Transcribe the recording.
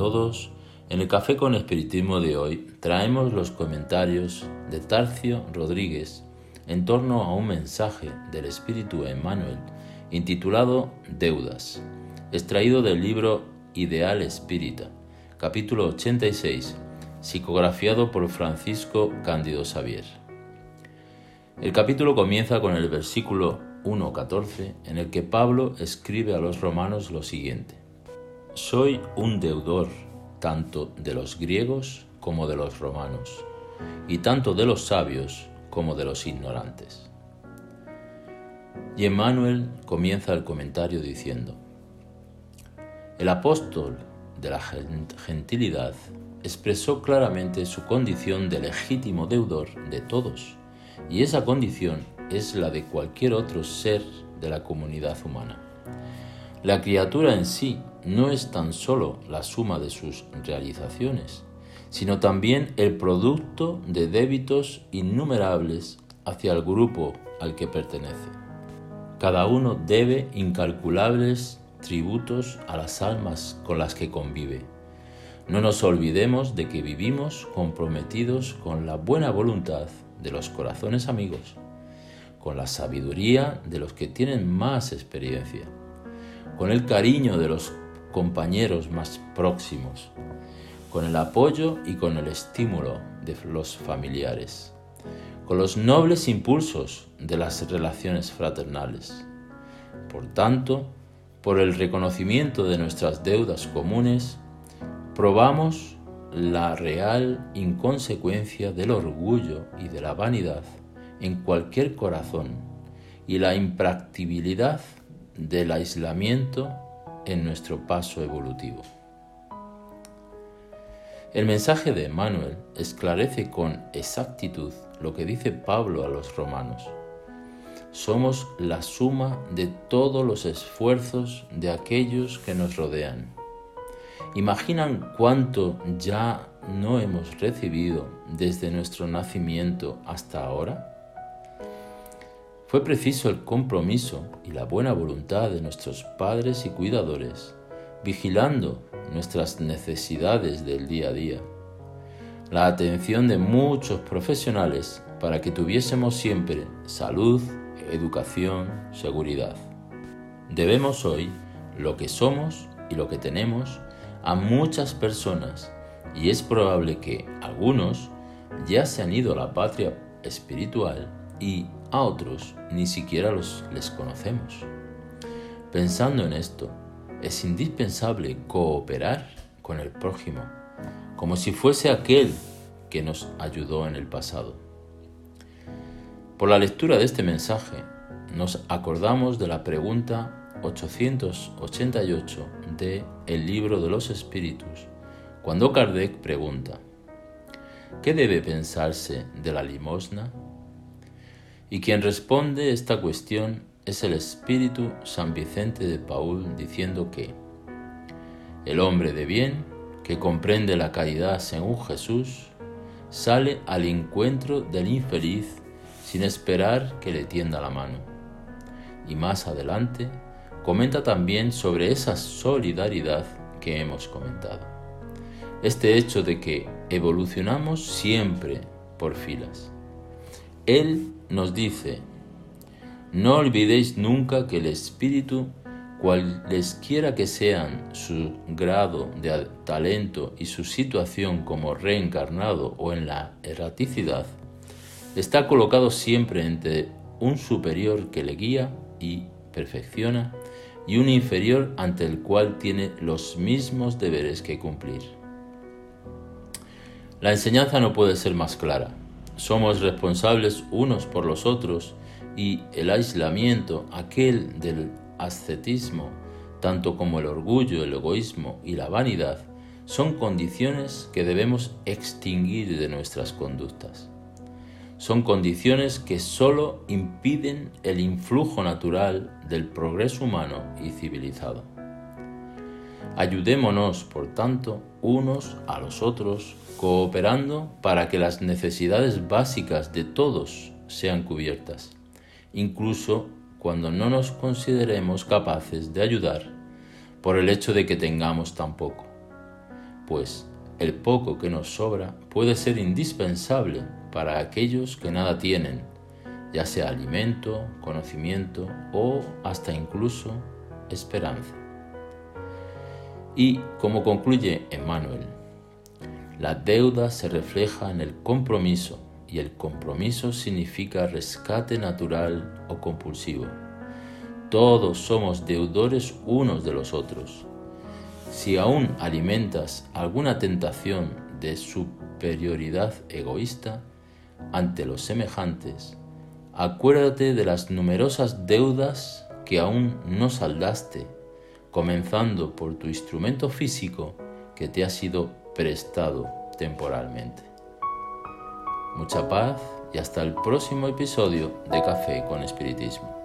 todos. En el Café con Espiritismo de hoy traemos los comentarios de Tarcio Rodríguez en torno a un mensaje del Espíritu Emmanuel intitulado Deudas, extraído del libro Ideal Espírita, capítulo 86, psicografiado por Francisco Cándido Xavier. El capítulo comienza con el versículo 1.14 en el que Pablo escribe a los romanos lo siguiente. Soy un deudor tanto de los griegos como de los romanos, y tanto de los sabios como de los ignorantes. Y Emmanuel comienza el comentario diciendo, el apóstol de la gentilidad expresó claramente su condición de legítimo deudor de todos, y esa condición es la de cualquier otro ser de la comunidad humana. La criatura en sí no es tan solo la suma de sus realizaciones, sino también el producto de débitos innumerables hacia el grupo al que pertenece. Cada uno debe incalculables tributos a las almas con las que convive. No nos olvidemos de que vivimos comprometidos con la buena voluntad de los corazones amigos con la sabiduría de los que tienen más experiencia, con el cariño de los compañeros más próximos, con el apoyo y con el estímulo de los familiares, con los nobles impulsos de las relaciones fraternales. Por tanto, por el reconocimiento de nuestras deudas comunes, probamos la real inconsecuencia del orgullo y de la vanidad en cualquier corazón y la impractibilidad del aislamiento en nuestro paso evolutivo. El mensaje de Emmanuel esclarece con exactitud lo que dice Pablo a los romanos. Somos la suma de todos los esfuerzos de aquellos que nos rodean. ¿Imaginan cuánto ya no hemos recibido desde nuestro nacimiento hasta ahora? Fue preciso el compromiso y la buena voluntad de nuestros padres y cuidadores, vigilando nuestras necesidades del día a día. La atención de muchos profesionales para que tuviésemos siempre salud, educación, seguridad. Debemos hoy lo que somos y lo que tenemos a muchas personas y es probable que algunos ya se han ido a la patria espiritual y a otros ni siquiera los les conocemos. Pensando en esto, es indispensable cooperar con el prójimo, como si fuese aquel que nos ayudó en el pasado. Por la lectura de este mensaje, nos acordamos de la pregunta 888 de El libro de los espíritus, cuando Kardec pregunta, ¿qué debe pensarse de la limosna? Y quien responde esta cuestión es el Espíritu San Vicente de Paul diciendo que el hombre de bien, que comprende la caridad según Jesús, sale al encuentro del infeliz sin esperar que le tienda la mano. Y más adelante comenta también sobre esa solidaridad que hemos comentado. Este hecho de que evolucionamos siempre por filas. Él nos dice, no olvidéis nunca que el Espíritu, cualesquiera que sean su grado de talento y su situación como reencarnado o en la erraticidad, está colocado siempre entre un superior que le guía y perfecciona y un inferior ante el cual tiene los mismos deberes que cumplir. La enseñanza no puede ser más clara somos responsables unos por los otros y el aislamiento, aquel del ascetismo, tanto como el orgullo, el egoísmo y la vanidad, son condiciones que debemos extinguir de nuestras conductas. Son condiciones que sólo impiden el influjo natural del progreso humano y civilizado. Ayudémonos, por tanto, unos a los otros cooperando para que las necesidades básicas de todos sean cubiertas, incluso cuando no nos consideremos capaces de ayudar por el hecho de que tengamos tan poco. pues el poco que nos sobra puede ser indispensable para aquellos que nada tienen, ya sea alimento, conocimiento o hasta incluso esperanza. Y como concluye Emmanuel, la deuda se refleja en el compromiso y el compromiso significa rescate natural o compulsivo. Todos somos deudores unos de los otros. Si aún alimentas alguna tentación de superioridad egoísta ante los semejantes, acuérdate de las numerosas deudas que aún no saldaste, comenzando por tu instrumento físico que te ha sido prestado temporalmente. Mucha paz y hasta el próximo episodio de Café con Espiritismo.